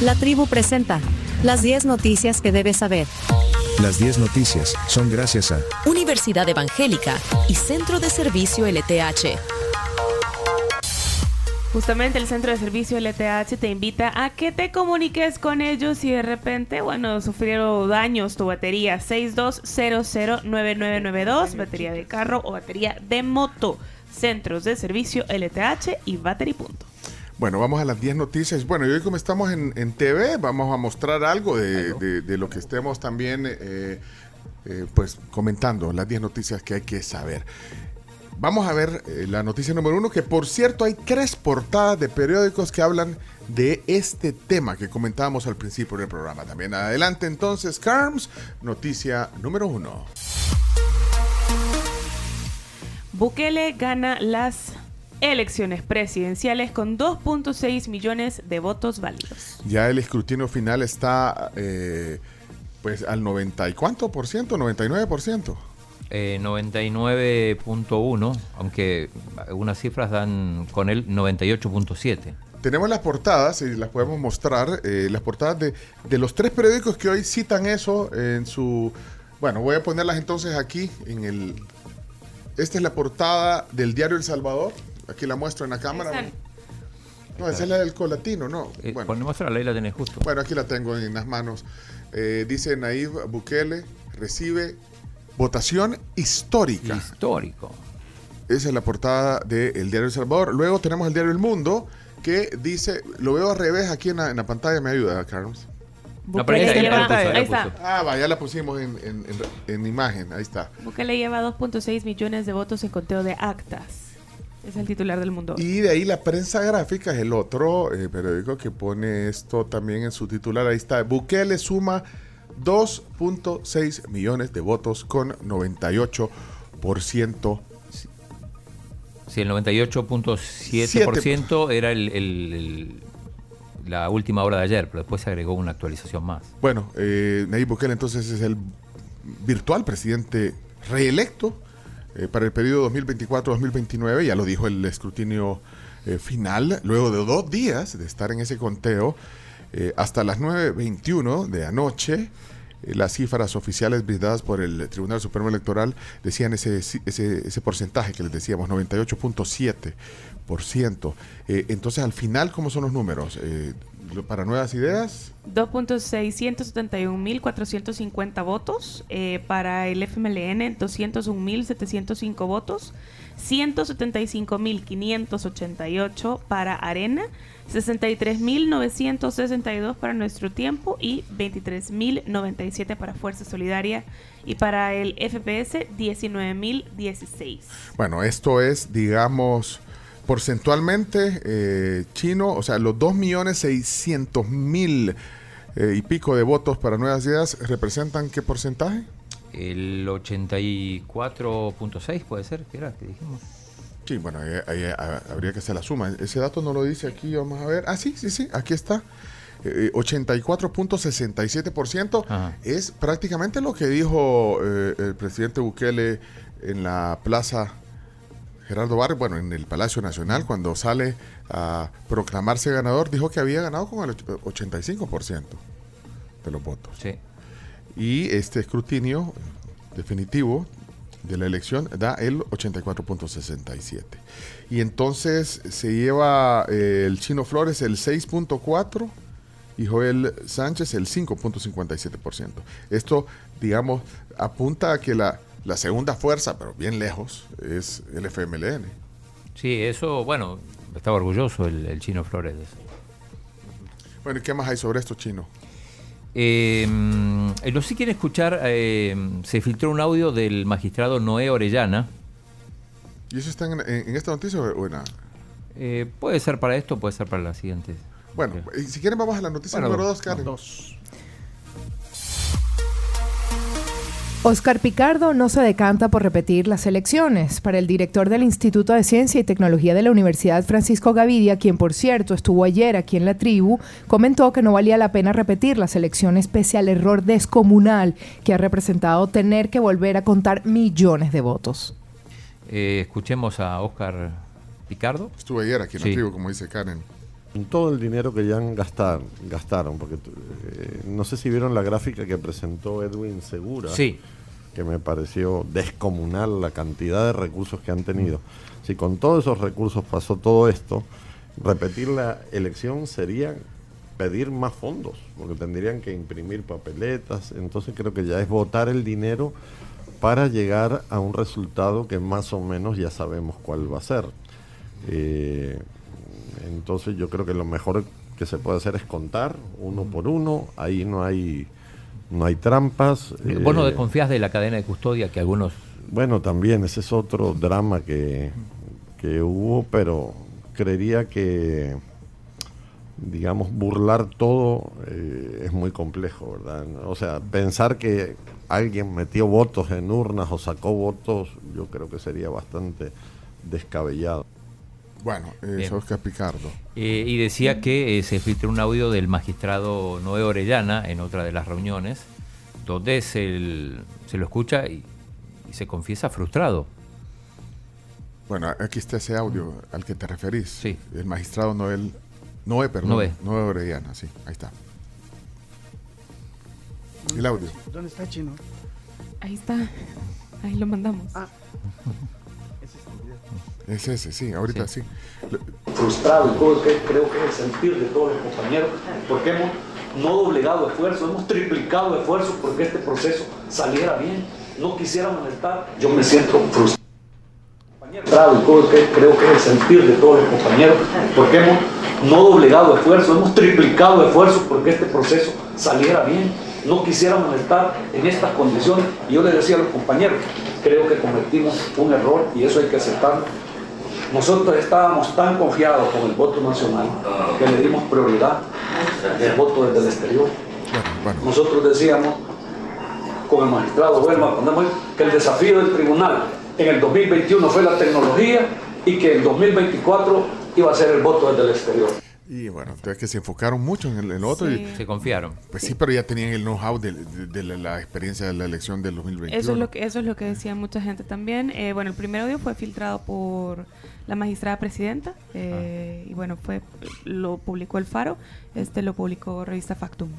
La tribu presenta las 10 noticias que debes saber. Las 10 noticias son gracias a Universidad Evangélica y Centro de Servicio LTH. Justamente el Centro de Servicio LTH te invita a que te comuniques con ellos si de repente, bueno, sufrieron daños tu batería 62009992, batería de carro o batería de moto. Centros de Servicio LTH y Battery Punto. Bueno, vamos a las 10 noticias. Bueno, y hoy como estamos en, en TV, vamos a mostrar algo de, de- de lo que estemos también eh, eh, pues comentando, las 10 noticias que hay que saber. Vamos a ver eh, la noticia número uno, que por cierto hay tres portadas de periódicos que hablan de este tema que comentábamos al principio del programa. También adelante entonces, Carms, noticia número uno. Bukele gana las elecciones presidenciales con 2.6 millones de votos válidos. Ya el escrutinio final está eh, pues al 90 y cuánto por ciento, 99 por ciento. Eh, 99.1, aunque algunas cifras dan con él 98.7. Tenemos las portadas y las podemos mostrar, eh, las portadas de, de los tres periódicos que hoy citan eso en su... Bueno, voy a ponerlas entonces aquí en el... Esta es la portada del diario El Salvador. Aquí la muestro en la cámara. Esa- No, esa es la del colatino, no. Eh, Bueno. Ponemos a la ley, la tenés justo. Bueno, aquí la tengo en las manos. Eh, dice Nayib Bukele recibe votación histórica. Histórico. Esa es la portada del diario El Salvador. Luego tenemos el diario El Mundo que dice, lo veo al revés aquí en la, en la pantalla, me ayuda, Carlos. No, pero ahí Bukele está, ya lleva- la puso, ya la ahí está. puso. Ah, va, ya la pusimos en, en- en- en imagen, ahí está. Bukele lleva 2.6 millones de votos en conteo de actas. Es el titular del mundo. Y de ahí la prensa gráfica es el otro eh, periódico que pone esto también en su titular. Ahí está. Bukele suma 2.6 millones de votos con 98%. Sí, el 98.7% era el, el- el- la última hora de ayer, pero después se agregó una actualización más. Bueno, eh, Nayib Bukele entonces es el virtual presidente reelecto eh, para el periodo 2024-2029, ya lo dijo el escrutinio eh, final, luego de dos días de estar en ese conteo, eh, hasta las 9.21 de anoche, las cifras oficiales brindadas por el Tribunal Supremo Electoral decían ese, ese, porcentaje que les decíamos, 98.7%. Eh, entonces, al final, ¿cómo son los números? Eh, para nuevas ideas, 2.671.450 votos. eh, para el FMLN, 201.705 votos. 175.588 para Arena. 63.962 para Nuestro Tiempo y 23.097 para Fuerza Solidaria. Y para el FPS, 19.016. Bueno, esto es, digamos, porcentualmente eh, chino, o sea, los 2.600.000 eh, y pico de votos para Nuevas Ideas representan qué porcentaje? El 84.6 puede ser, ¿qué era? que dijimos? Sí, bueno, ahí, ahí, ah, habría que hacer la suma. Ese dato no lo dice aquí, vamos a ver. Ah, sí, sí, sí, aquí está. Eh, 84.67% Ajá. es prácticamente lo que dijo eh, el presidente Bukele en la plaza Gerardo Barrio, bueno, en el Palacio Nacional, cuando sale a proclamarse ganador, dijo que había ganado con el och- 85% de los votos. Sí. Y este escrutinio definitivo de la elección da el 84.67. Y entonces se lleva eh, el Chino Flores el 6.4 y Joel Sánchez el 5.57%. Esto, digamos, apunta a que la, la segunda fuerza, pero bien lejos, es el FMLN. Sí, eso, bueno, estaba orgulloso el, el chino Flores de eso. Bueno, ¿y qué más hay sobre esto, Chino? Eh, mm, los sí quieren escuchar, eh, se filtró un audio del magistrado Noé Orellana. ¿Y eso está en, en- en esta noticia o en la- Eh, puede ser para esto, puede ser para la siguiente. Bueno, si quieren vamos a la noticia Bueno, número dos, 2, Karen. Oscar Picardo no se decanta por repetir las elecciones. Para el director del Instituto de Ciencia y Tecnología de la Universidad, Francisco Gavidia, quien por cierto estuvo ayer aquí en la tribu, comentó que no valía la pena repetir las elecciones pese al error descomunal que ha representado tener que volver a contar millones de votos. Eh, escuchemos a Oscar Picardo. Estuve ayer aquí en Sí. la tribu, como dice Karen. Todo el dinero que ya han gastar, gastaron, porque eh, no sé si vieron la gráfica que presentó Edwin Segura, Sí. que me pareció descomunal la cantidad de recursos que han tenido. Si con todos esos recursos pasó todo esto, repetir la elección sería pedir más fondos, porque tendrían que imprimir papeletas, entonces creo que ya es votar el dinero para llegar a un resultado que más o menos ya sabemos cuál va a ser. Eh, entonces yo creo que lo mejor que se puede hacer es contar uno por uno, ahí no hay no hay trampas. Vos no eh, desconfías de la cadena de custodia que algunos... bueno, también ese es otro drama que, que hubo, pero creería que, digamos, burlar todo eh, es muy complejo, ¿verdad? O sea, pensar que alguien metió votos en urnas o sacó votos, yo creo que sería bastante descabellado. Bueno, eh, Bien. Oscar Picardo. Eh, y decía que eh, se filtró un audio del magistrado Noé Orellana en otra de las reuniones, donde se, el- se lo escucha y, y se confiesa frustrado. Bueno, aquí está ese audio al que te referís. Sí. El magistrado Noel. Noé, perdón. Noé. Noé Orellana, sí, ahí está. El audio. ¿Dónde está Chino? Ahí está. Ahí lo mandamos. Es ese, sí, ahorita sí. Frustrado y todo, que creo que es el sentir de todos los compañeros, porque hemos no doblegado esfuerzos, hemos triplicado esfuerzos porque este proceso saliera bien. No quisiéramos estar. Yo me siento frustrado y todo, que creo que es el sentir de todos los compañeros, porque hemos no doblegado esfuerzos, hemos triplicado esfuerzos porque este proceso saliera bien. No quisiéramos estar en estas condiciones. Y yo les decía a los compañeros, creo que cometimos un error y eso hay que aceptarlo. Nosotros estábamos tan confiados con el voto nacional que le dimos prioridad al voto desde el exterior. Nosotros decíamos con el magistrado Huelma que el desafío del tribunal en el 2021 fue la tecnología y que el 2024 iba a ser el voto desde el exterior. Y bueno, entonces que se enfocaron mucho en el, en el otro. Sí. Y, Se confiaron. pues sí, pero ya tenían el know-how de, de- de la, la experiencia de la elección del 2021. Eso es lo que eso es lo que decía mucha gente también. Eh, bueno, el primer audio fue filtrado por la magistrada presidenta eh, y bueno fue lo publicó el Faro. Este lo publicó revista Factum.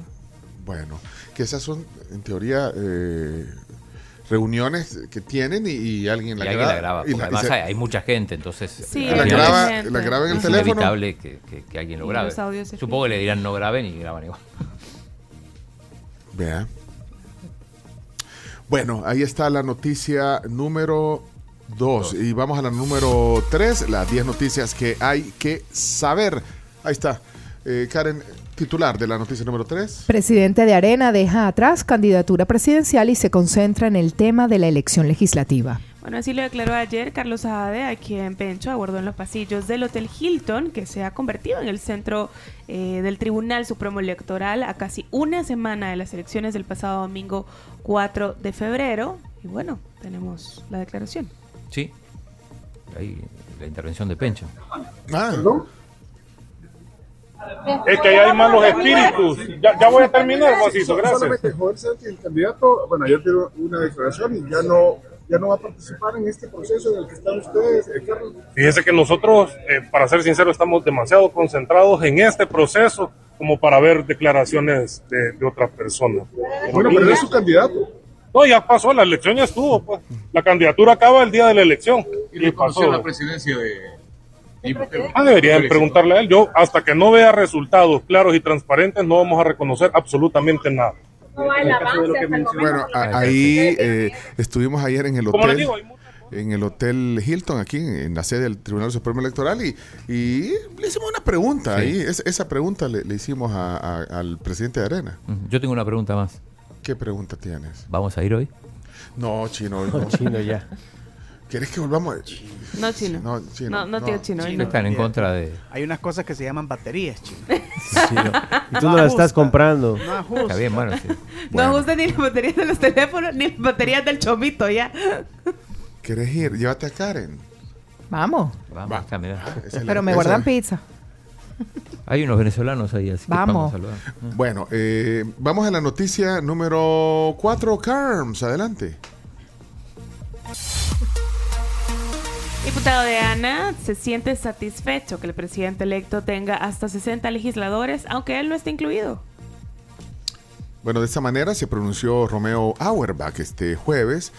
Bueno, que esas son, en teoría, eh, reuniones que tienen y, y alguien la y graba. alguien la graba. y la- y además se- hay, mucha gente, entonces Sí, al la graba, gente. la graba en el es teléfono. inevitable que, que- que alguien lo Y grabe. Supongo que le dirán no graben y graban igual. Vea. Bueno, ahí está la noticia número 2. Y vamos a la número 3, las 10 noticias que hay que saber. Ahí está. Eh, Karen, titular de la noticia número 3. Presidente de Arena deja atrás candidatura presidencial y se concentra en el tema de la elección legislativa. Bueno, así lo declaró ayer Carlos Saade, a quien Pencho abordó en los pasillos del Hotel Hilton, que se ha convertido en el centro eh, del Tribunal Supremo Electoral a casi una semana de las elecciones del pasado domingo 4 de febrero. Y bueno, tenemos la declaración. Sí. Ahí la intervención de Pencho. Ah, Es que ahí hay malos espíritus. Ya, ya voy a terminar, Mociso, gracias. Solamente Joel Santi, el candidato, bueno, ayer dio una declaración y ya no, ya no va a participar en este proceso en el que están ustedes, eh, Carlos. Fíjese que nosotros, eh, para ser sincero, estamos demasiado concentrados en este proceso como para ver declaraciones de, de otras personas. Bueno, pero es su candidato. No, ya pasó, la elección ya estuvo, pues. La candidatura acaba el día de la elección. Y, pasó. la presidencia de... Ah, deberían preguntarle a él. Yo, hasta que no vea resultados claros y transparentes, no vamos a reconocer absolutamente nada. bueno, a- ahí eh, estuvimos ayer en el hotel. hay En el Hotel Hilton, aquí en, la sede del Tribunal Supremo Electoral, y, y le hicimos una pregunta Sí. ahí. Es- esa pregunta le, le hicimos a- a- al presidente de Arena. Yo tengo una pregunta más. ¿Qué pregunta tienes? ¿Vamos a ir hoy? No, chino. No, chino ya. ¿Quieres que volvamos? No, chino. No, No, chino. no, tío chino. hoy Ustedes no. están en contra de... Hay unas cosas que se llaman baterías, chino. Chino. Y tú no la estás comprando. No ajusta. Está bien, bueno, sí. Bueno. No gusta ni las baterías de los teléfonos ni las baterías del chomito ya. ¿Quieres ir? Llévate a Karen. Vamos, Vamos, es la- pero me esa- guardan pizza. Hay unos venezolanos ahí, así que Vamos. vamos a saludar. Bueno, eh, vamos a la noticia número 4, Carms. Adelante. Diputado de Ana se siente satisfecho que el presidente electo tenga hasta 60 legisladores, aunque él no esté incluido. Bueno, de esta manera se pronunció Romeo Auerbach este jueves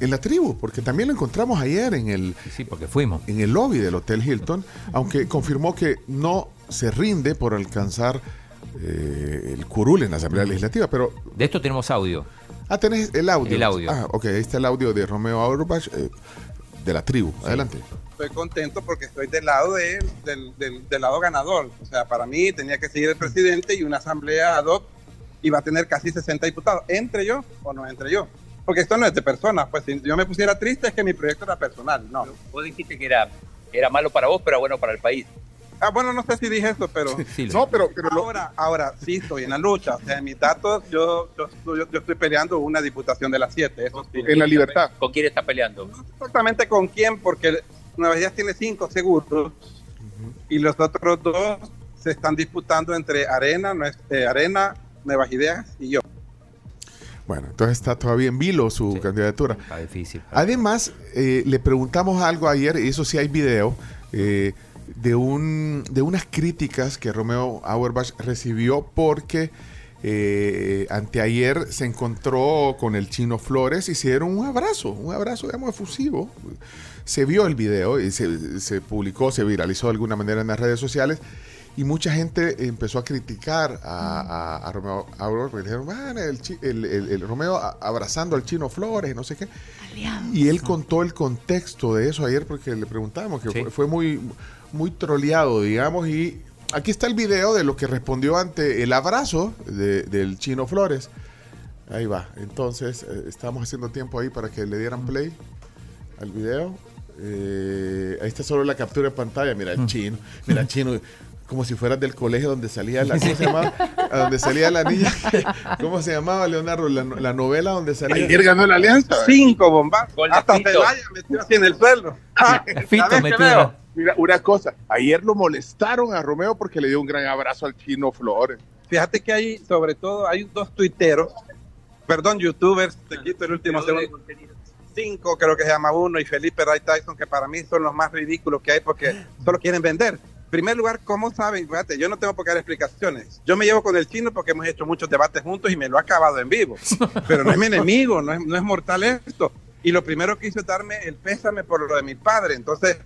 en la tribu, porque también lo encontramos ayer en el, Sí, porque fuimos. en el lobby del Hotel Hilton, aunque confirmó que no se rinde por alcanzar eh, el curul en la Asamblea Legislativa, pero... De esto tenemos audio. Ah, tenés el audio. El audio. Ah, ok, ahí está el audio de Romeo Auerbach eh, de la tribu. Adelante. Estoy contento porque estoy del lado de, del, del, del lado ganador. O sea, para mí tenía que seguir el presidente y una asamblea ad hoc iba a tener casi 60 diputados. ¿Entre yo o no entre yo? Porque esto no es de personas. Pues si yo me pusiera triste es que mi proyecto era personal. No. Vos dijiste que era, era malo para vos, pero bueno para el país. Ah, bueno, no sé si dije eso, pero... Sí, no, pero, pero ahora, ahora sí estoy en la lucha. O sea, en mis datos yo, yo, yo, yo estoy peleando una diputación de las siete. Eso sí. En la libertad. ¿Con quién está peleando? exactamente con quién, porque Nueva Ideas tiene cinco seguros y los otros dos se están disputando entre Arena, eh, Arena, Nuevas Ideas y yo. Bueno, entonces está todavía en vilo su candidatura. Está difícil. Además, eh, le preguntamos algo ayer, y eso sí hay video, eh, de, un, de unas críticas que Romeo Auerbach recibió porque eh, anteayer se encontró con el chino Flores y se dieron un abrazo, un abrazo, digamos, efusivo. Se vio el video y se, se publicó, se viralizó de alguna manera en las redes sociales. Y mucha gente empezó a criticar a, a- a Romeo Auerbach. Dijeron, "Man, el, el- el- el Romeo abrazando al chino Flores, y no sé qué. Y él contó el contexto de eso ayer porque le preguntábamos, que fue, fue muy, muy troleado, digamos, y aquí está el video de lo que respondió ante el abrazo de- del chino Flores. Ahí va, entonces eh, estamos haciendo tiempo ahí para que le dieran play al video. Eh, ahí está solo la captura de pantalla, mira el chino, mira el chino. Como si fueras del colegio donde salía la, ¿cómo se llamaba? A donde salía la niña, ¿cómo se llamaba Leonardo? La, la novela donde salía. Ayer ganó la alianza. Cinco bombas. Hasta. Celaya metió así en el suelo. Ah, Fito ¿sabes qué metió veo? una- Mira, una cosa, ayer lo molestaron a Romeo porque le dio un gran abrazo al chino Flores. Fíjate que hay, sobre todo, hay dos tuiteros, perdón, youtubers, te quito el último segundo. Cinco creo que se llama uno y Felipe Ray Tyson, que para mí son los más ridículos que hay porque solo quieren vender. Primer lugar, ¿cómo saben? Fíjate, yo no tengo por qué dar explicaciones. Yo me llevo con el chino porque hemos hecho muchos debates juntos y me lo ha acabado en vivo. Pero no es mi enemigo, no es, no es mortal esto. Y lo primero que hizo es darme el pésame por lo de mi padre. Entonces,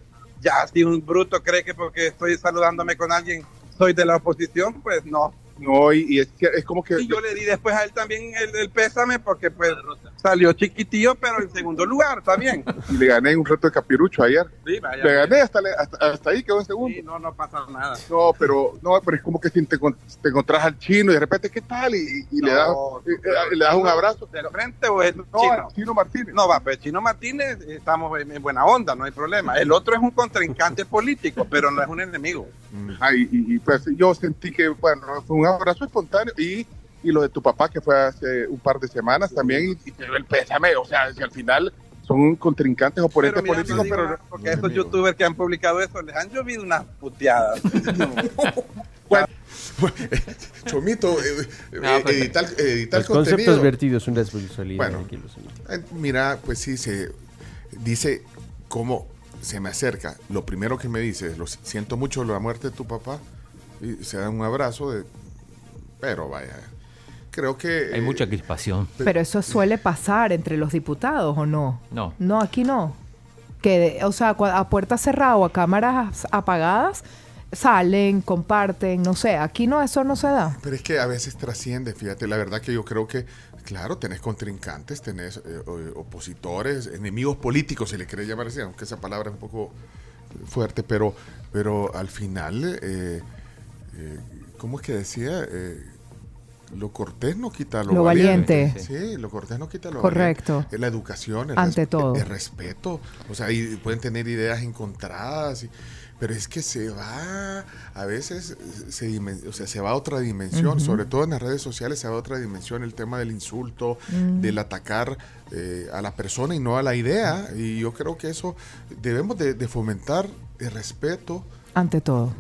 ya si un bruto cree que porque estoy saludándome con alguien soy de la oposición, pues no. No, y, y es, que, es como que... Y yo le di después a él también el, el pésame porque pues salió chiquitillo, pero en segundo lugar también. Y le gané un reto de capirucho ayer. Sí, vaya. Le gané hasta, le- hasta, hasta ahí, quedó en segundo. Sí, no, no pasa nada. No, pero no, pero es como que si te, te encontrás al chino y de repente, ¿qué tal? Y, y le, das, No, y- y le das un abrazo. ¿Del frente o el No, chino? chino Martínez. No, va, pues Chino Martínez estamos en en buena onda, no hay problema. El otro es un contrincante político, pero no es un enemigo. Ah, y, y- y, pues yo sentí que, bueno, fue un abrazo espontáneo y, y lo de tu papá que fue hace un par de semanas también y, y te dio el pésame, o sea, si al final son contrincantes oponentes Pero mira, políticos, no pero nada, porque a estos youtubers que han publicado eso les han llovido unas puteadas. Chomito, eh, eh, No, pero- editar, editar Los conceptos contenido. vertidos una responsabilidad. Bueno. Eh, Mira, pues sí, se dice cómo se me acerca. Lo primero que me dice es, lo si- siento mucho la muerte de tu papá. Y se da un abrazo de... Pero vaya, creo que... Hay mucha crispación. Pero eso suele pasar entre los diputados, ¿o no? No. No, aquí no. Que, de- o sea, a puerta cerrada o a cámaras apagadas, salen, comparten, no sé. Aquí no, eso no se da. Pero es que a veces trasciende, fíjate, la verdad que yo creo que, claro, tenés contrincantes, tenés eh, o- opositores, enemigos políticos, se le quiere llamar así, aunque esa palabra es un poco fuerte, pero, pero al final, eh, eh, ¿cómo es que decía? Lo cortés no quita lo, Lo valiente. Sí, lo cortés no quita lo Correcto. valiente. Es la educación, el, Ante todo. el respeto. O sea, y pueden tener ideas encontradas, y- pero es que se va, a veces se, o sea, se va a otra dimensión, sobre todo en las redes sociales se va a otra dimensión el tema del insulto, Mm. del atacar eh, a la persona y no a la idea. Y yo creo que eso debemos de, de fomentar el respeto Ante todo.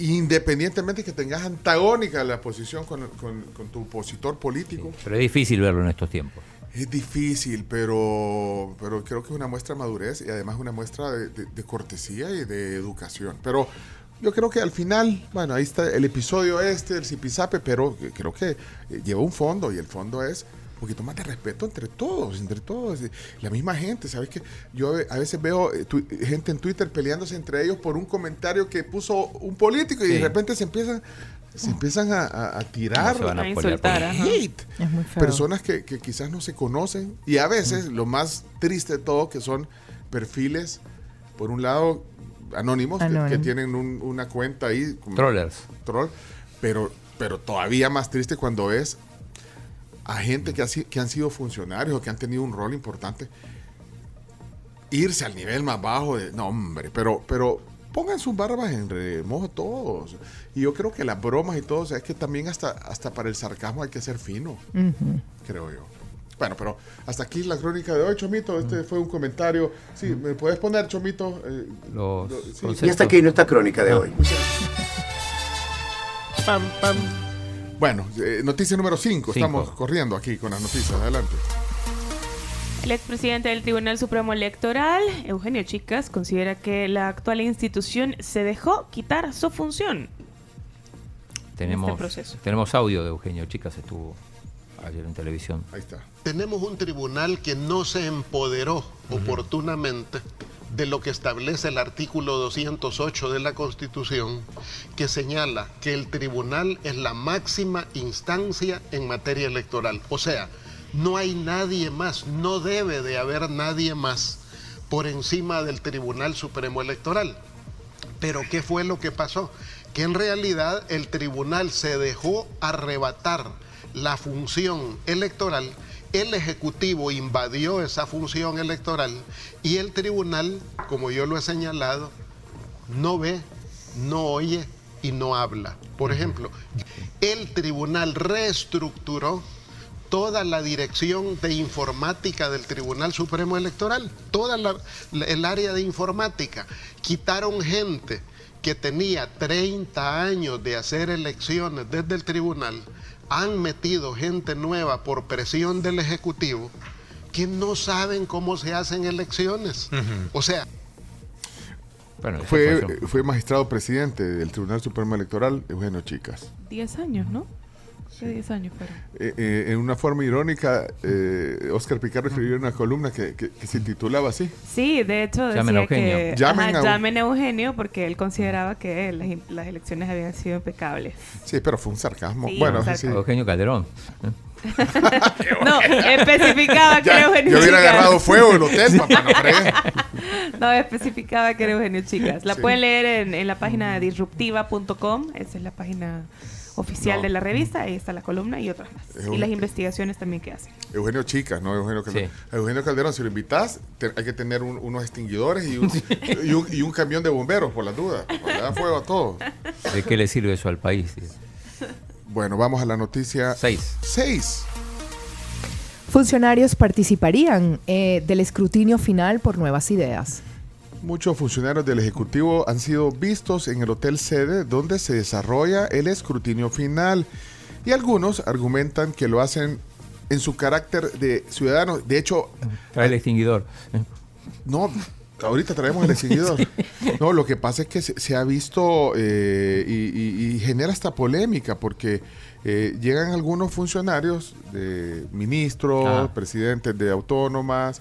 Independientemente que tengas antagónica la posición con, con- con tu opositor político. Pero es difícil verlo en estos tiempos. Es difícil, pero, pero creo que es una muestra de madurez y además una muestra de, de- de cortesía y de educación. Pero yo creo que al final, bueno, ahí está el episodio este, el zipizape, pero creo que lleva un fondo y el fondo es poquito más de respeto entre todos, entre todos. La misma gente, ¿sabes qué? Yo a veces veo eh, tu- gente en Twitter peleándose entre ellos por un comentario que puso un político y de repente se empiezan, se empiezan a, a- a tirar se van a insultar, hate. Es muy feo. Personas que, que quizás no se conocen y a veces lo más triste de todo que son perfiles, por un lado, anónimos, que- Que, tienen un- una cuenta ahí. como- Trollers. Troll, pero, pero todavía más triste cuando ves a gente que, ha que han sido funcionarios o que han tenido un rol importante irse al nivel más bajo de no hombre pero pero pongan sus barbas en remojo todos y yo creo que las bromas y todo o sea, es que también hasta hasta para el sarcasmo hay que ser fino Ujú. creo yo bueno pero hasta aquí la crónica de hoy Chomito este fue un comentario sí me puedes poner Chomito Eh, Los lo- sí. Y hasta aquí nuestra crónica de Ah. hoy. Pam, pam. Bueno, eh, noticia número 5. Cinco. Estamos corriendo aquí con las noticias. Adelante. El expresidente del Tribunal Supremo Electoral, Eugenio Chicas, considera que la actual institución se dejó quitar su función. Tenemos, este proceso. tenemos audio de Eugenio Chicas, estuvo ayer en televisión. Ahí está. Tenemos un tribunal que no se empoderó oportunamente de lo que establece el artículo 208 de la Constitución, que señala que el tribunal es la máxima instancia en materia electoral. O sea, no hay nadie más, no debe de haber nadie más por encima del Tribunal Supremo Electoral. Pero ¿qué fue lo que pasó? Que en realidad el tribunal se dejó arrebatar la función electoral, el Ejecutivo invadió esa función electoral y el tribunal, como yo lo he señalado, no ve, no oye y no habla. Por ejemplo, el tribunal reestructuró toda la dirección de informática del Tribunal Supremo Electoral, toda la- la- el área de informática. Quitaron gente que tenía 30 años de hacer elecciones desde el tribunal, han metido gente nueva por presión del Ejecutivo que no saben cómo se hacen elecciones. O sea, Bueno, Fue, fue magistrado presidente del Tribunal Supremo Electoral, Eugenio Chicas. 10 años, ¿no? ¿Qué 10 años fueron? Eh, eh, en una forma irónica, eh, Oscar Picardo escribió una columna que, que- que se titulaba así. Sí, de hecho decía Llamen a Eugenio. que Llamen ajá, a- llamen a Eugenio porque él consideraba que las, las elecciones habían sido impecables. Sí, pero fue un sarcasmo. Sí, bueno, un sí. Eugenio Calderón. No, especificaba que era Eugenio yo hubiera Chicas. agarrado fuego el hotel, papá, no. No, especificaba que era Eugenio Chicas. La Sí. pueden leer en, en la página de disruptiva.com. Esa es la página oficial No. de la revista. Ahí está la columna y otras más. Es Y un- las investigaciones también que hacen. Eugenio Chicas, no Eugenio Calderón. A Eugenio Calderón, si lo invitas, te- hay que tener un- unos extinguidores y un, y, un, y un camión de bomberos, por las dudas. Le da fuego a todo. ¿De qué le sirve eso al país? Bueno, vamos a la noticia 6. 6. Funcionarios participarían eh, del escrutinio final por nuevas ideas. Muchos funcionarios del Ejecutivo han sido vistos en el hotel sede donde se desarrolla el escrutinio final y algunos argumentan que lo hacen en su carácter de ciudadanos. De hecho, Trae el extinguidor. no, ahorita traemos el extinguidor. No, lo que pasa es que se, se ha visto eh, y, y- y genera esta polémica porque eh, llegan algunos funcionarios, de ministros, presidentes de autónomas.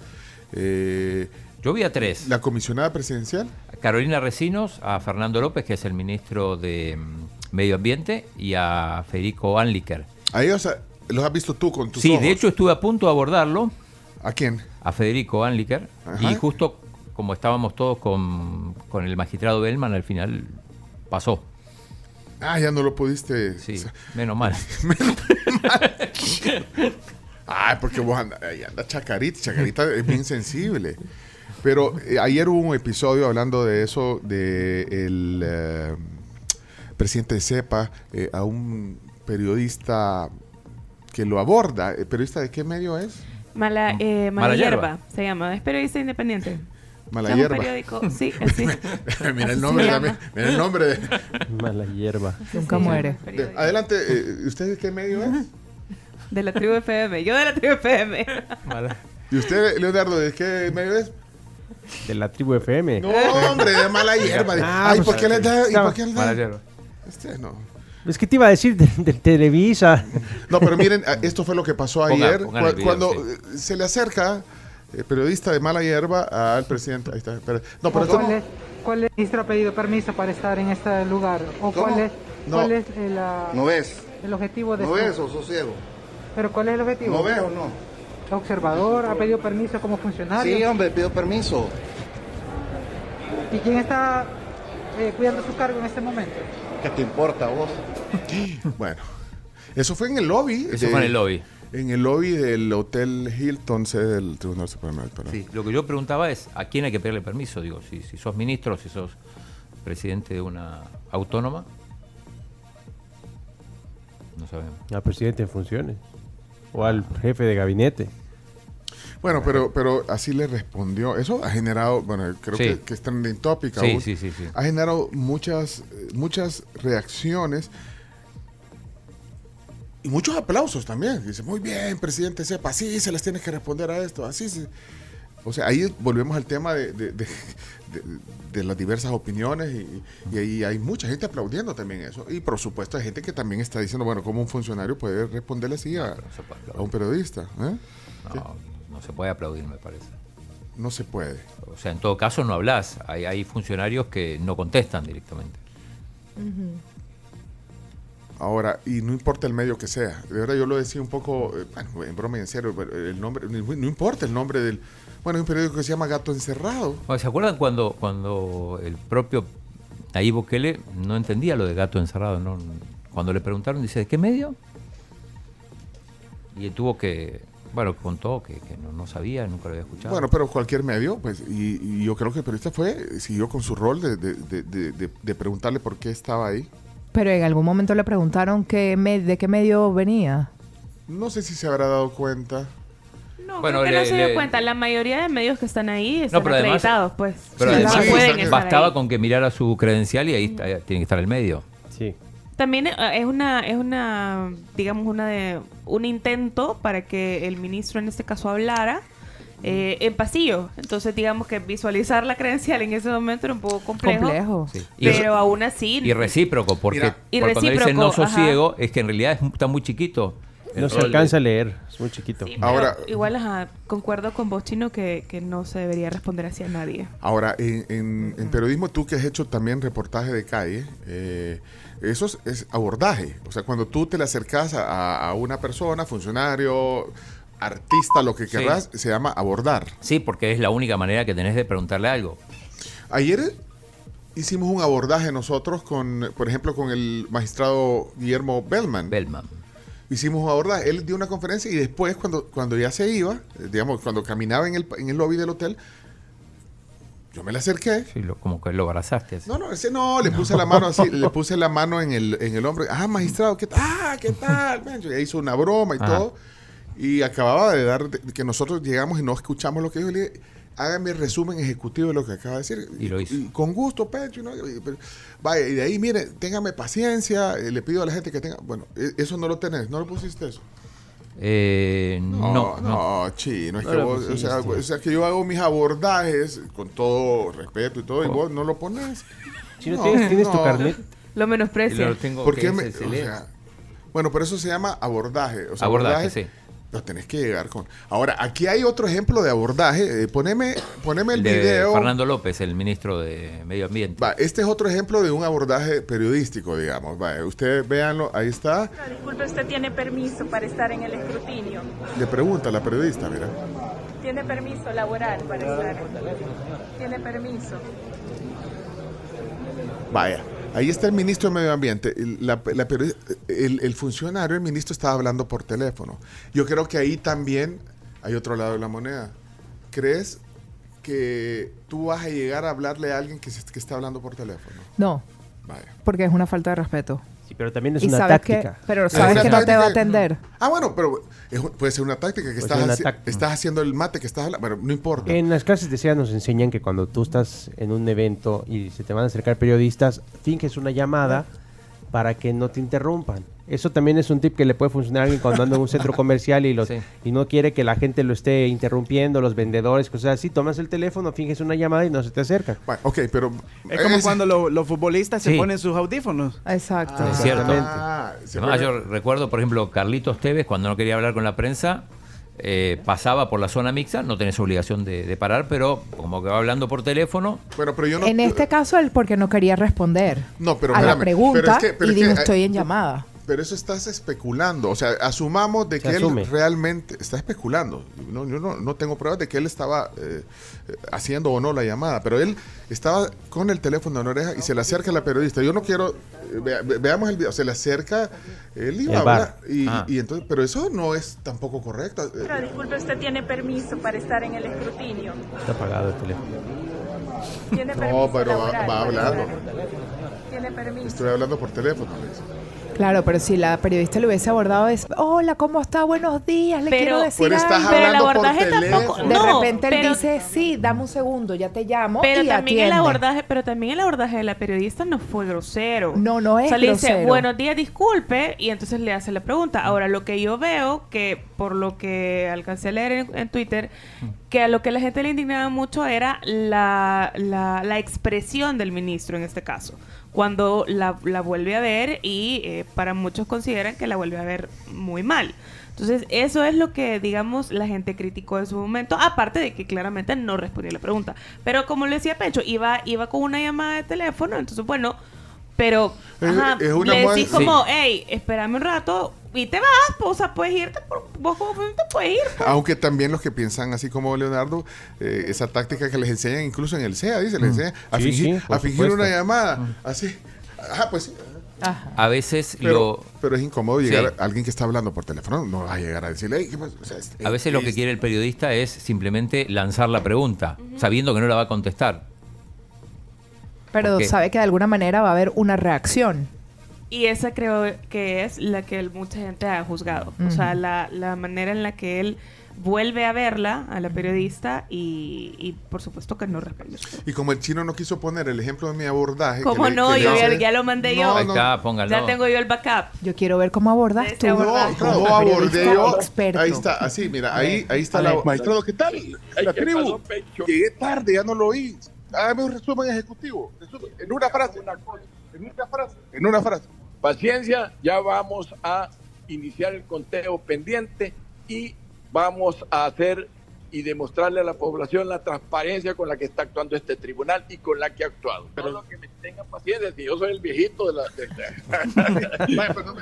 eh, Yo vi a tres. La comisionada presidencial. Carolina Recinos, a Fernando López, que es el ministro de mm, Medio Ambiente, y a Federico Anliker. A ellos eh, los has visto tú con tus Sí, ojos. de hecho estuve a punto de abordarlo. ¿A quién? A Federico Anliker. Ajá. Y justo como estábamos todos con, con el magistrado Bellman, al final pasó. Ah, ya no lo pudiste. Sí, menos mal. Ay, porque vos andas anda Chacarita. Chacarita es bien sensible. Pero eh, ayer hubo un episodio hablando de eso, de el eh, presidente de CEPA, eh, a un periodista que lo aborda. ¿El periodista de qué medio es? Mala, eh, Mala, Mala hierba. Hierba. se llama. Es periodista independiente. Mala un Hierba. periódico. Sí, así. mira el nombre también. Mira el nombre. De, Mala hierba. Nunca muere. de- adelante, eh, ¿usted de qué medio es? De la tribu FM. Yo de la tribu FM. ¿Y usted, Leonardo, de qué medio es? De la tribu FM. No, hombre, de mala hierba. Ah, Ay, pues, ¿por qué le da? ¿Y por qué le da? Mala hierba. Este no. Es que te iba a decir de, de Televisa. No, pero miren, esto fue lo que pasó Ponga- ayer. pongan cu- el video, cuando sí. se le acerca el periodista de mala hierba al presidente. Ahí está. espera. No, pero ¿Cuál es, cuál es- ministro ha pedido permiso para estar en este lugar? ¿O ¿Cómo? cuál es, No. cuál es el, ah, ¿No ves? el objetivo de ¿No ves o sos ciego? ¿Pero cuál es el objetivo? ¿No ves o no? ¿Observador? ¿Ha pedido permiso como funcionario? Sí, hombre, pido permiso. ¿Y quién está eh, cuidando su cargo en este momento? ¿Qué te importa a vos? Bueno, eso fue en el lobby. Eso fue en el lobby. En el lobby del Hotel Hilton, sede del Tribunal Supremo Electoral. Sí, lo que yo preguntaba es a quién hay que pedirle permiso. Digo, si, si sos ministro, si sos presidente de una autónoma. No sabemos. Al presidente en funciones. O al jefe de gabinete. Bueno, pero, pero así le respondió. Eso ha generado, bueno, creo Sí. que, que es trending topic Sí, aún. sí, sí, sí. Ha generado muchas, eh, muchas reacciones y muchos aplausos también. Dice, muy bien, presidente, sepa, así se les tiene que responder a esto, así se... O sea, ahí volvemos al tema de, de- de- de- de las diversas opiniones y, y ahí hay mucha gente aplaudiendo también eso. Y por supuesto hay gente que también está diciendo, bueno, ¿cómo un funcionario puede responderle así a, a un periodista? ¿eh? No, no se puede aplaudir, me parece. No se puede. O sea, en todo caso no hablas. Hay, hay funcionarios que no contestan directamente. Ahora, y no importa el medio que sea. De verdad, yo lo decía un poco, eh, bueno, en broma y en serio, pero el nombre, no importa el nombre del... Bueno, hay un periódico que se llama Gato Encerrado. Bueno, ¿Se acuerdan cuando, cuando el propio Nayib Bukele no entendía lo de gato encerrado? ¿no? Cuando le preguntaron, dice, ¿de qué medio? Y él tuvo que, bueno, contó que, que no, no sabía, nunca lo había escuchado. Bueno, pero cualquier medio, pues, y, y yo creo que el periodista fue, siguió con su rol de, de- de- de- de- de preguntarle por qué estaba ahí. Pero en algún momento le preguntaron qué me- de qué medio venía. No sé si se habrá dado cuenta. No, Bueno, creo que no se dio le- cuenta. La mayoría de medios que están ahí están No, pero además- acreditados, pues. Pero Sí, además estar bastaba ahí. con que mirara su credencial y ahí está- tiene que estar el medio. Sí. También eh, es una, es una, digamos, una de un intento para que el ministro en este caso hablara eh, en pasillo. Entonces, digamos que visualizar la credencial en ese momento era un poco complejo. Complejo. Sí. Pero aún así. Y recíproco, porque, Mira. Y porque cuando dicen no recíproco, sos ciego, es que en realidad es- está muy chiquito. No se alcanza de- a leer. Es muy chiquito. Sí, pero igual ajá, concuerdo con vos, Chino, que, que no se debería responder así a nadie. Ahora, en, en- en periodismo, tú que has hecho también reportaje de calle, eh, eso es, es abordaje. O sea, cuando tú te le acercas a, a una persona, funcionario, artista, lo que Sí. querrás, se llama abordar. Sí, porque es la única manera que tenés de preguntarle algo. Ayer hicimos un abordaje nosotros con, por ejemplo, con el magistrado Guillermo Bellman. Bellman. Hicimos un abordaje. Él dio una conferencia y después, cuando, cuando ya se iba, digamos, cuando caminaba en el, en el lobby del hotel, yo me le acerqué. Sí, lo- como que lo abrazaste. así. No, no, ese no, le puse la mano así, le puse la mano en el, en el hombro. Ah, magistrado, ¿qué tal? Ah, ¿qué tal? Man, ya hizo una broma y Ajá. todo. Y acababa de dar, de- que nosotros llegamos y no escuchamos lo que dijo. Le dije, hágame el resumen ejecutivo de lo que acaba de decir. Y lo hizo. con gusto. ¿no? Y, pero, vaya, y de ahí, mire, téngame paciencia. eh, Le pido a la gente que tenga. Bueno, e- eso no lo tenés, no lo pusiste eso. Eh, no, No, no. no, chino, es No que vos, o sea, o sea, que yo hago mis abordajes con todo respeto y todo, y vos no lo pones. Chino, ¿tienes- tienes tu carnet? Lo menosprecia. Lo tengo ¿Por qué me- o sea, bueno, pero eso se llama abordaje. O sea, Abordaje, sí. Lo tenés que llegar con. Ahora, aquí hay otro ejemplo de abordaje. eh, poneme, poneme el, de video. Fernando López, el ministro de Medio Ambiente. Va, este es otro ejemplo de un abordaje periodístico, digamos. Va, ustedes véanlo, ahí está. Disculpe, ¿usted tiene permiso para estar en el escrutinio? Le pregunta a la periodista, mira. ¿Tiene permiso laboral para estar? ¿Tiene permiso? Vaya, ahí está el ministro de Medio Ambiente. El, la- la periodi- el- el funcionario, el ministro, estaba hablando por teléfono. Yo creo que ahí también hay otro lado de la moneda. ¿Crees que tú vas a llegar a hablarle a alguien que, se- que está hablando por teléfono? No, Vaya. porque es una falta de respeto. Sí, pero también es una táctica. pero Es sabes que no te va a atender. Ah, bueno, pero es- puede ser una táctica que estás, una haci- táctica. estás haciendo el mate que estás hablando. Bueno, no importa. En las clases de SEA nos enseñan que cuando tú estás en un evento y se te van a acercar periodistas, finges una llamada para que no te interrumpan. Eso también es un tip que le puede funcionar a alguien cuando anda en un centro comercial y, los, y no quiere que la gente lo esté interrumpiendo, los vendedores, cosas así. Tomas el teléfono, finges una llamada y no se te acerca. ok, pero... Es como cuando lo- los futbolistas se ponen sus audífonos. Exacto. Es cierto. Ah, yo recuerdo, por ejemplo, Carlitos Tevez, cuando no quería hablar con la prensa, eh, pasaba por la zona mixta, no tenés obligación de, de parar, pero como que va hablando por teléfono. Bueno, pero yo En este caso, él porque no quería responder No, pero a la pregunta pero es que- pero y es dijo hay- estoy en llamada. Pero eso estás especulando. O sea, asumamos de Se que asume. él realmente está especulando. No, yo no, no tengo pruebas de que él estaba eh, eh, haciendo o no la llamada, pero él estaba con el teléfono en la oreja y se le acerca a la periodista. Yo no quiero. eh, vea- ve- veamos el video. Se le acerca. Él iba El a hablar. Y, Ah. y entonces, pero eso no es tampoco correcto. Pero disculpe, usted tiene permiso para estar en el escrutinio. Está apagado el teléfono. Tiene No, pero va, laboral va hablando. estar. Tiene permiso. Estoy hablando por teléfono. Claro, pero si la periodista lo hubiese abordado es, hola, ¿cómo está? Buenos días, le Pero- quiero decir Pero estás algo". Pero el hablando por abordaje tampoco- teléfono. De No, repente él dice, sí, dame un segundo, ya te llamo Pero y también el abordaje, pero también el abordaje de la periodista no fue grosero. No, no es O sea, le dice, grosero. buenos días, disculpe, y entonces le hace la pregunta. Ahora, lo que yo veo, que por lo que alcancé a leer en, en Twitter, que a lo que la gente le indignaba mucho era la, la, la expresión del ministro en este caso. Cuando la, la vuelve a ver y eh, para muchos consideran que la vuelve a ver muy mal. Entonces, eso es lo que, digamos, la gente criticó en su momento, aparte de que claramente no respondió la pregunta. Pero como le decía Pecho, iba, iba con una llamada de teléfono, entonces, bueno, pero Es- ajá, es una le decís como, Sí. hey, espérame un rato y te vas, pues, o sea, puedes irte, por- vos como te puedes ir. pues. Aunque también los que piensan así como Leonardo, eh, esa táctica que les enseñan incluso en el SEA, dice, les enseñan a Sí, fingir, sí, a fingir una llamada, así. Ajá, pues sí. A veces Pero, lo... pero es incómodo llegar Sí. a alguien que está hablando por teléfono, no vas a llegar a decirle, "Ey, ¿qué pasa?". O sea, es- A veces lo que quiere el periodista es simplemente lanzar la pregunta, sabiendo que no la va a contestar. Pero sabe que de alguna manera va a haber una reacción. Y esa creo que es la que mucha gente ha juzgado. O sea, la, la manera en la que él vuelve a verla a la periodista y, y por supuesto que no responde. Y como el chino no quiso poner el ejemplo de mi abordaje. que ¿Cómo le- no? que le Yo ya, ya lo mandé No, yo. Ahí no. está, póngalo. Ya tengo yo el backup. Yo quiero ver cómo abordas tú. No, ¿cómo abordé yo? experto. Ahí está, así, mira, ahí, ahí está la. Maestrado, ¿qué tal? La tribu. Llegué tarde, ya no lo oí. Hágame un resumen ejecutivo. Resumen, En una frase. En una frase. En una frase. Paciencia, ya vamos a iniciar el conteo pendiente y vamos a hacer y demostrarle a la población la transparencia con la que está actuando este tribunal y con la que ha actuado. Pero lo que me tengan paciencia, si yo soy el viejito de la... de- Vaya, perdón.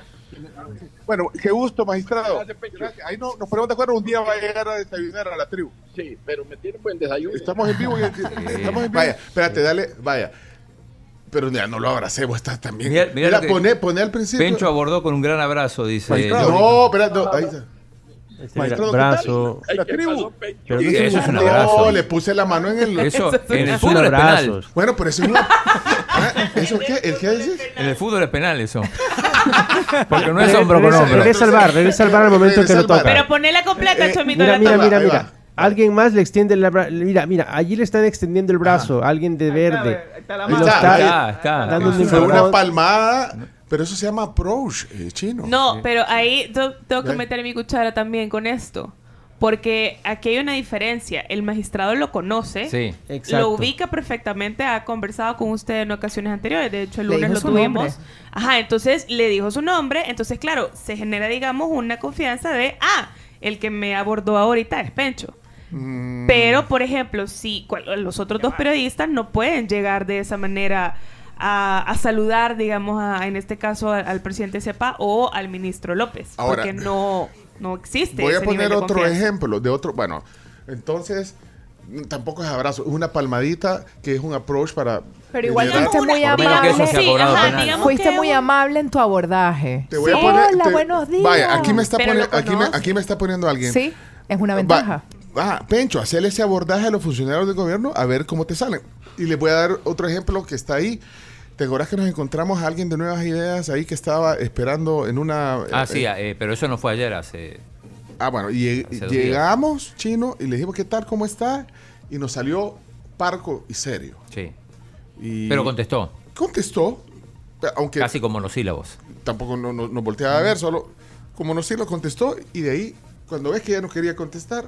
Bueno, qué gusto, magistrado. Gracias. Ahí no, nos ponemos de acuerdo. Un día va a llegar a desayunar a la tribu. Sí, pero me tienen buen desayuno. Estamos en vivo. y- Estamos en vivo. Vaya, espérate, dale, vaya. Pero ya no lo abracemos, está también. Mira- mira lo que- poné, poné al principio. Pencho abordó con un gran abrazo, dice. Magistrado, Johnny. no, espérate, no, ahí está. Ese Maestrado, era ¿qué brazo. tal? La tribu. Pero no eso es un no, abrazo. le puse la mano en el. Eso, en el Es un fútbol es penal. abrazo. Bueno, pero eso es una. ¿Ah? ¿Eso qué? ¿El qué dices? En el fútbol es penal eso. Porque no es hombro con hombro. regresa al bar, regresa al bar al momento que lo toca. Pero ponela completa, Eh, Chomito. Mira, la mira, mira, mira. Alguien más le extiende el brazo. Mira, mira, allí le están extendiendo el brazo. Alguien de verde. está la mano. está, Ahí está, está. dando un Fue una palmada, pero eso se llama approach, eh, chino. No, pero ahí tengo que meter mi cuchara también con esto. Porque aquí hay una diferencia. El magistrado lo conoce, Sí. Exacto. lo ubica perfectamente, ha conversado con usted en ocasiones anteriores. De hecho, el lunes lo tuvimos. nombre. Ajá, entonces le dijo su nombre. Entonces, claro, se genera, digamos, una confianza de, ah, el que me abordó ahorita es Pencho. Mm, Pero, por ejemplo, si cual- los otros dos periodistas no pueden llegar de esa manera a, a saludar, digamos, a- en este caso al, al presidente CEPA o al ministro López, Ahora, porque no, no existe. Voy a poner nivel de otro confianza. ejemplo de otro. Bueno, entonces mm, tampoco es abrazo, es una palmadita que es un approach para. Pero igual fuiste muy amable. Sí, ajá, Fuiste muy un- amable en tu abordaje. Te voy a poner. Hola, te- buenos días. Vaya, aquí me está lo aquí me, aquí me está poniendo alguien. Sí, es una Va- ventaja. Ah, Pencho, hacerle ese abordaje a los funcionarios del gobierno a ver cómo te salen. Y les voy a dar otro ejemplo que está ahí. ¿Te acuerdas que nos encontramos a alguien de Nuevas Ideas ahí que estaba esperando en una... Ah, eh, sí, eh, pero eso no fue ayer, hace. Ah, bueno, y llegamos, chino, y le dijimos, ¿qué tal? ¿Cómo está? Y nos salió parco y serio. Sí. Y Pero contestó. contestó, Aunque Casi con monosílabos. tampoco no- no- nos volteaba a ver, solo como no sí lo contestó y de ahí, cuando ves que ya no quería contestar,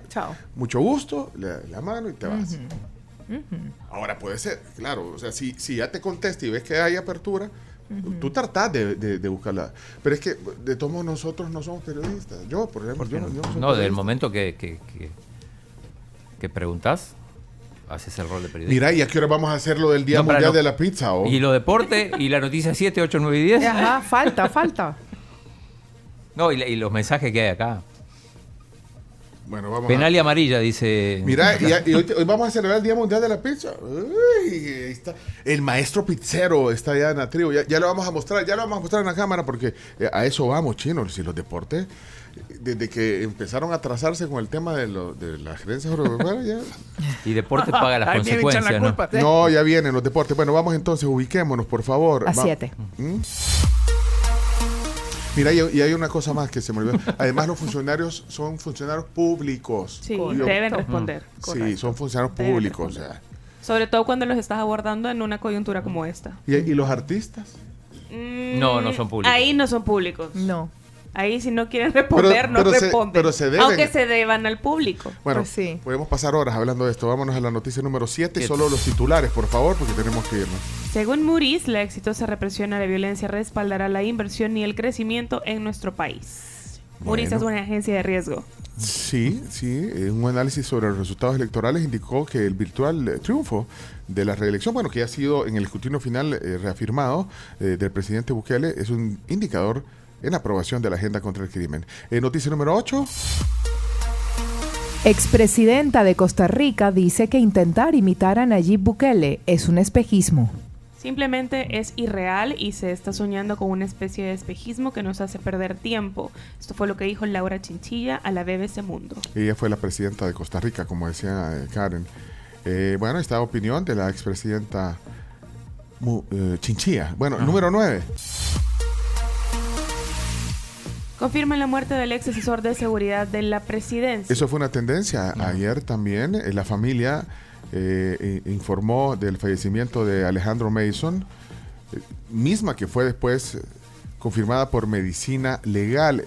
mucho gusto, le das la mano y te vas. Ahora puede ser, claro, o sea, si, si ya te contesta y ves que hay apertura, tú tratás de, de- de buscarla. Pero es que de todos modos nosotros no somos periodistas. Yo, por ejemplo, yo, no- yo no soy No, del momento que, que, que, que preguntas, haces el rol de periodista. Mira, ¿y a qué hora vamos a hacer lo del Día No, Mundial no- de la Pizza? oh? Y lo deporte y la noticia 7, 8, 9 y 10. Ajá, falta, falta. No, y los mensajes que hay acá. Bueno, vamos Penal y amarilla, dice. Mira, y, y hoy, hoy vamos a celebrar el Día Mundial de la Pizza. Uy, ahí está. El maestro pizzero está allá en la tribu. Ya, ya lo vamos a mostrar, ya lo vamos a mostrar en la cámara porque eh, a eso vamos, chinos. Si los deportes, eh, desde que empezaron a trazarse con el tema de, lo, de la gerencia agropecuaria, ya. Y deporte paga las Ahí echan la consecuencias, ¿no? culpa. No, ya vienen los deportes. Bueno, vamos entonces, ubiquémonos, por favor. A Va- siete. ¿Mm? Mira, y, y hay una cosa más que se me olvidó. Además, los funcionarios son funcionarios públicos. Sí, Yo- deben responder. Sí, son funcionarios Deben públicos. o sea. Sobre todo cuando los estás abordando en una coyuntura como esta. ¿Y, y los artistas? Mm, No, no son públicos. Ahí no son públicos. No. Ahí si no quieren responder, no pero se- responden. pero se deben. Aunque se deban al público. Bueno, Pues sí. podemos pasar horas hablando de esto. Vámonos a la noticia número 7. Siete. Solo los titulares, por favor, porque tenemos que irnos. Según Moody's, la exitosa represión a la violencia respaldará la inversión y el crecimiento en nuestro país. Bueno. es una agencia de riesgo. Sí, sí. eh, Un análisis sobre los resultados electorales indicó que el virtual eh, triunfo de la reelección, bueno, que ha sido en el escrutinio final eh, reafirmado eh, del presidente Bukele, es un indicador en la aprobación de la agenda contra el crimen. Eh, noticia número 8. Expresidenta de Costa Rica dice que intentar imitar a Nayib Bukele es un espejismo. Simplemente es irreal y se está soñando con una especie de espejismo que nos hace perder tiempo. Esto fue lo que dijo Laura Chinchilla a la BBC Mundo. Ella fue la presidenta de Costa Rica, como decía eh, Karen. Eh, bueno, esta opinión de la expresidenta Mu- eh, Chinchilla. Bueno, número 9. Confirman la muerte del ex asesor de seguridad de la presidencia. Eso fue una tendencia. Ayer también eh, la familia eh, informó del fallecimiento de Alejandro Mason, eh, misma que fue después confirmada por medicina legal.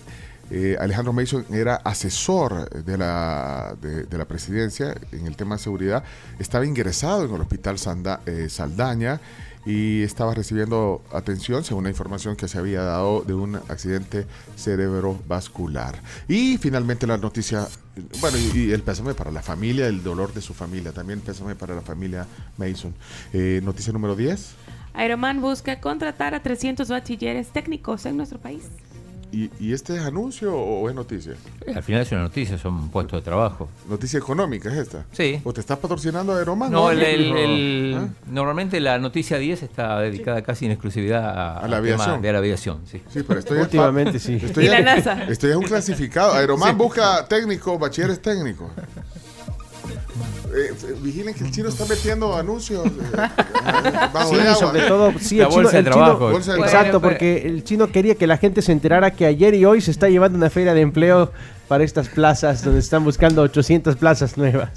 Alejandro Mason era asesor de la, de, de la presidencia en el tema de seguridad. Estaba ingresado en el hospital Sanda- Saldaña y estaba recibiendo atención según la información que se había dado de un accidente cerebrovascular. Y finalmente la noticia, bueno, y, el pésame para la familia, el dolor de su familia, también pésame para la familia Mason. Eh, noticia número 10. Aeroman busca contratar a 300 bachilleres técnicos en nuestro país. ¿Y, y este es anuncio o es noticia? Eh, Al final es una noticia, son puestos de trabajo. Noticia económica es esta. Sí. ¿O te estás patrocinando Aeroman? No, el- el- el- ¿Ah? normalmente la noticia 10 está dedicada casi en exclusividad a, A la aviación. de la aviación. Sí, Sí, pero estoy Últimamente sí. Estoy Y la NASA. Estoy en un clasificado. Aeroman busca técnico, bachilleres técnicos. Eh, eh, vigilen que el chino está metiendo anuncios. eh, bajo Sí, de agua. sobre todo, sí, La el chino- bolsa de chino- trabajo. Bolsa de Exacto, trabajo. porque el chino quería que la gente se enterara que ayer y hoy se está llevando una feria de empleo para estas plazas donde están buscando 800 plazas nuevas.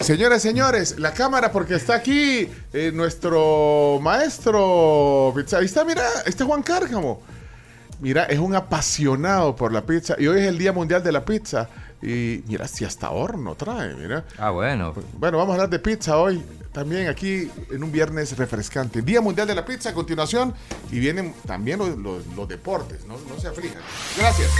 Señoras, señores, la cámara porque está aquí eh, nuestro maestro pizza. Ahí está, mira, este es Juan Cárcamo. Mira, es un apasionado por la pizza y hoy es el Día Mundial de la Pizza. Y mira, si hasta horno trae, mira. Ah, bueno. Bueno, vamos a hablar de pizza hoy, también aquí en un viernes refrescante. Día Mundial de la Pizza a continuación y vienen también los, los- los deportes, no, no se aflijan. Gracias.